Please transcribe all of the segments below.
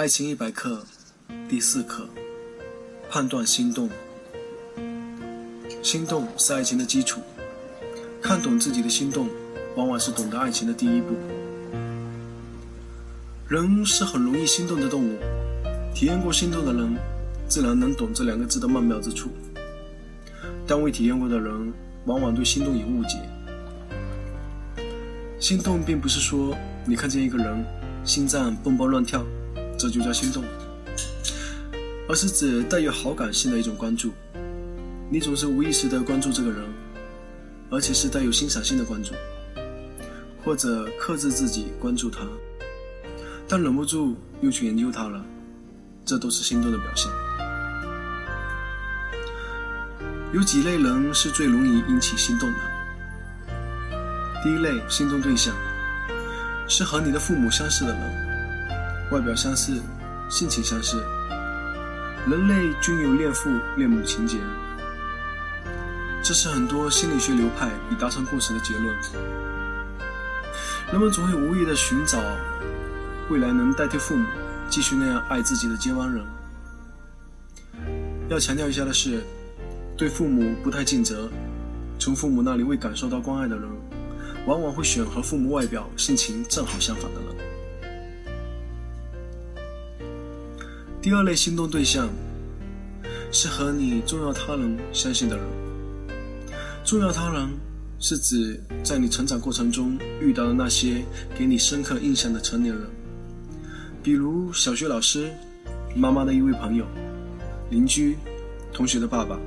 爱情一百课，第四课：判断心动。心动是爱情的基础，看懂自己的心动，往往是懂得爱情的第一步。人是很容易心动的动物，体验过心动的人，自然能懂这两个字的曼妙之处。但未体验过的人，往往对心动有误解。心动并不是说你看见一个人，心脏蹦蹦乱跳。这就叫心动，而是指带有好感性的一种关注。你总是无意识的关注这个人，而且是带有欣赏性的关注，或者克制自己关注他，但忍不住又去研究他了，这都是心动的表现。有几类人是最容易引起心动的。第一类心动对象是和你的父母相似的人。外表相似，性情相似，人类均有恋父恋母情节，这是很多心理学流派已达成共识的结论。人们总会无意的寻找未来能代替父母继续那样爱自己的接班人。要强调一下的是，对父母不太尽责，从父母那里未感受到关爱的人，往往会选和父母外表性情正好相反的人。第二类心动对象是和你重要他人相信的人。重要他人是指在你成长过程中遇到的那些给你深刻印象的成年人，比如小学老师、妈妈的一位朋友、邻居、同学的爸爸。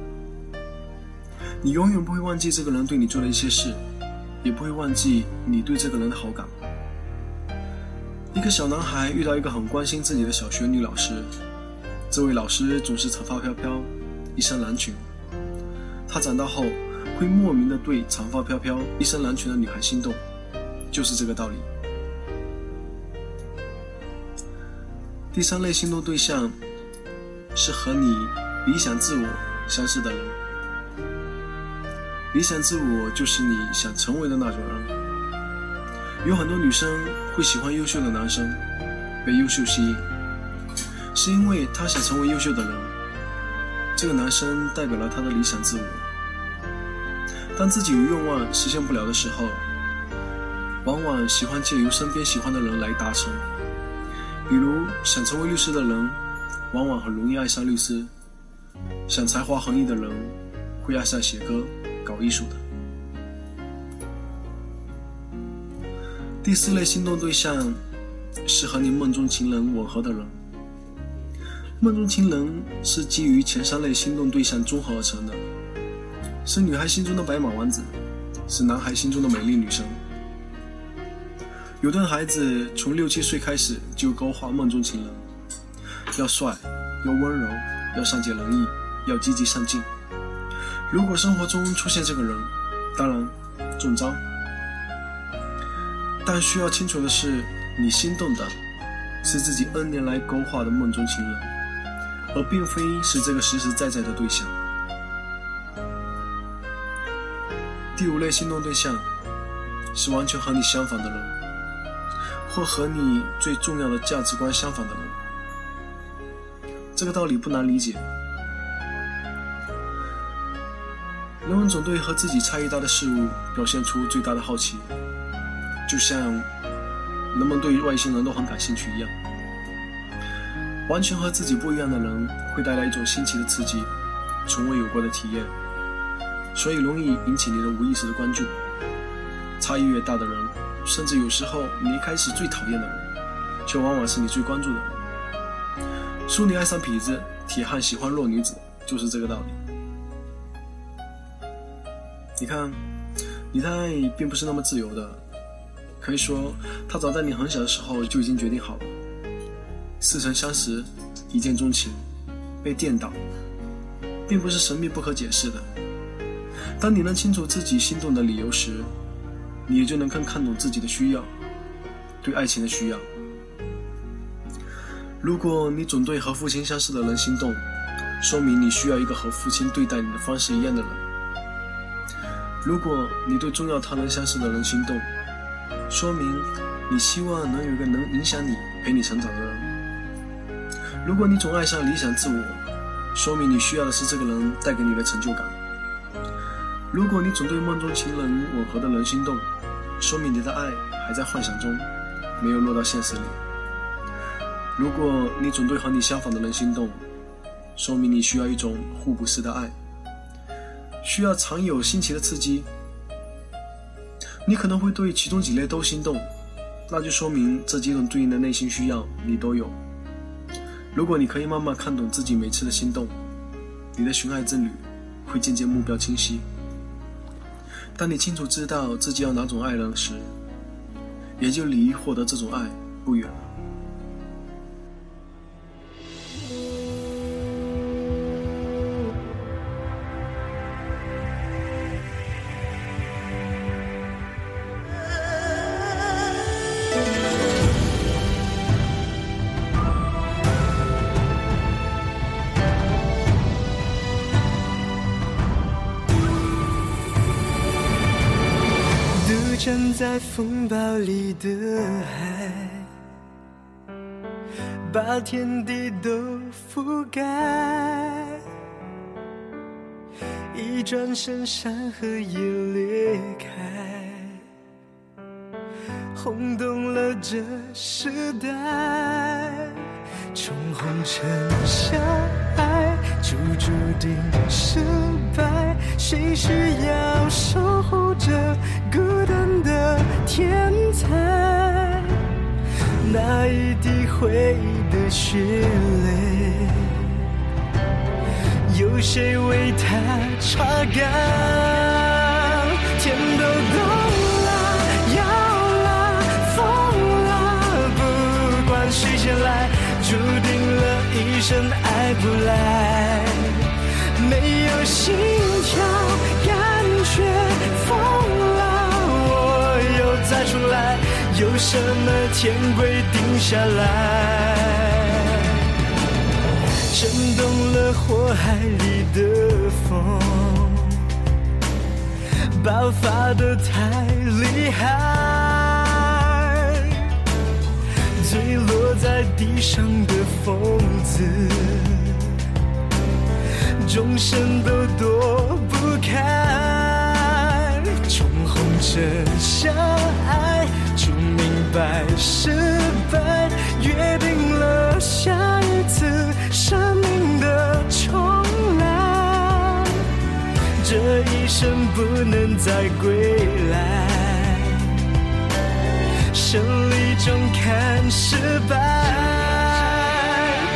你永远不会忘记这个人对你做的一些事，也不会忘记你对这个人的好感。一个小男孩遇到一个很关心自己的小学女老师，这位老师总是长发飘飘，一身蓝裙。他长大后会莫名的对长发飘飘、一身蓝裙的女孩心动，就是这个道理。第三类心动对象是和你理想自我相似的人。理想自我就是你想成为的那种人。有很多女生会喜欢优秀的男生，被优秀吸引，是因为她想成为优秀的人。这个男生代表了她的理想自我。当自己有愿望实现不了的时候，往往喜欢借由身边喜欢的人来达成。比如想成为律师的人，往往很容易爱上律师；想才华横溢的人，会爱上写歌、搞艺术的。第四类心动对象是和你梦中情人吻合的人。梦中情人是基于前三类心动对象综合而成的，是女孩心中的白马王子，是男孩心中的美丽女神。有的孩子从六七岁开始就勾画梦中情人，要帅，要温柔，要善解人意，要积极上进。如果生活中出现这个人，当然中招。但需要清楚的是，你心动的是自己 N 年来勾画的梦中情人，而并非是这个实实在在的对象。第五类心动对象是完全和你相反的人，或和你最重要的价值观相反的人。这个道理不难理解，人们总对和自己差异大的事物表现出最大的好奇。就像人们对于外星人都很感兴趣一样，完全和自己不一样的人会带来一种新奇的刺激，从未有过的体验，所以容易引起你的无意识的关注。差异越大的人，甚至有时候你一开始最讨厌的人，却往往是你最关注的人。淑女爱上痞子，铁汉喜欢弱女子，就是这个道理。你看，你的爱并不是那么自由的。可以说，他早在你很小的时候就已经决定好了。似曾相识，一见钟情，被电到，并不是神秘不可解释的。当你能清楚自己心动的理由时，你也就能更看懂自己的需要，对爱情的需要。如果你总对和父亲相似的人心动，说明你需要一个和父亲对待你的方式一样的人。如果你对重要他人相似的人心动，说明你希望能有一个能影响你、陪你成长的人。如果你总爱上理想自我，说明你需要的是这个人带给你的成就感。如果你总对梦中情人吻合的人心动，说明你的爱还在幻想中，没有落到现实里。如果你总对和你相反的人心动，说明你需要一种互补式的爱，需要常有新奇的刺激。你可能会对其中几类都心动，那就说明这几种对应的内心需要你都有。如果你可以慢慢看懂自己每次的心动，你的寻爱之旅会渐渐目标清晰。当你清楚知道自己要哪种爱人时，也就离获得这种爱不远了站在风暴里的海，把天地都覆盖。一转身，山河也裂开，轰动了这时代。冲红尘相爱，就注定失败。谁需要守护着孤单的天才？那一滴回忆的血泪，有谁为他擦干？天生爱不来，没有心跳，感觉疯了，我又再重来，有什么天规定下来？震动了火海里的风，爆发的太厉害，坠落在地上的疯子，众生都躲不开。从红尘相爱，就明白失败，约定了下一次生命的重来，这一生不能再归来。胜利中看失败，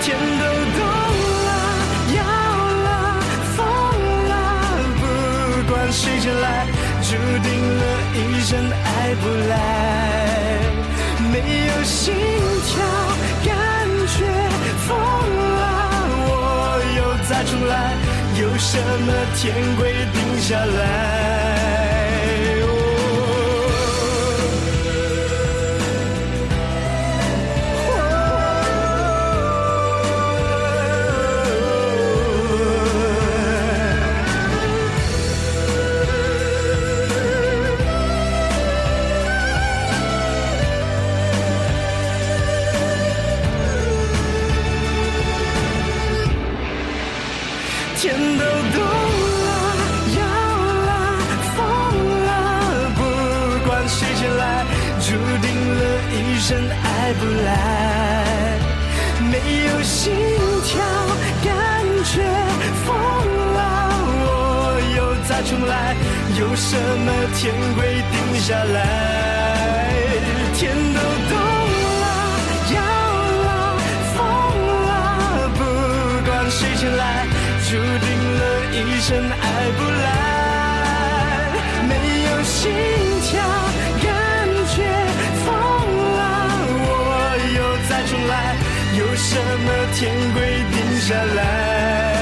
天都动了，要了，疯了，不管谁先来，注定了一生爱不来，没有心跳，感觉疯了，我又再重来，有什么天规定下来？真爱不来，没有心跳，感觉疯了，我又再重来，有什么天规定下来？天都动了，要了，疯了，不管谁先来。注定了一生爱不来，没有心跳，什么天规定下来？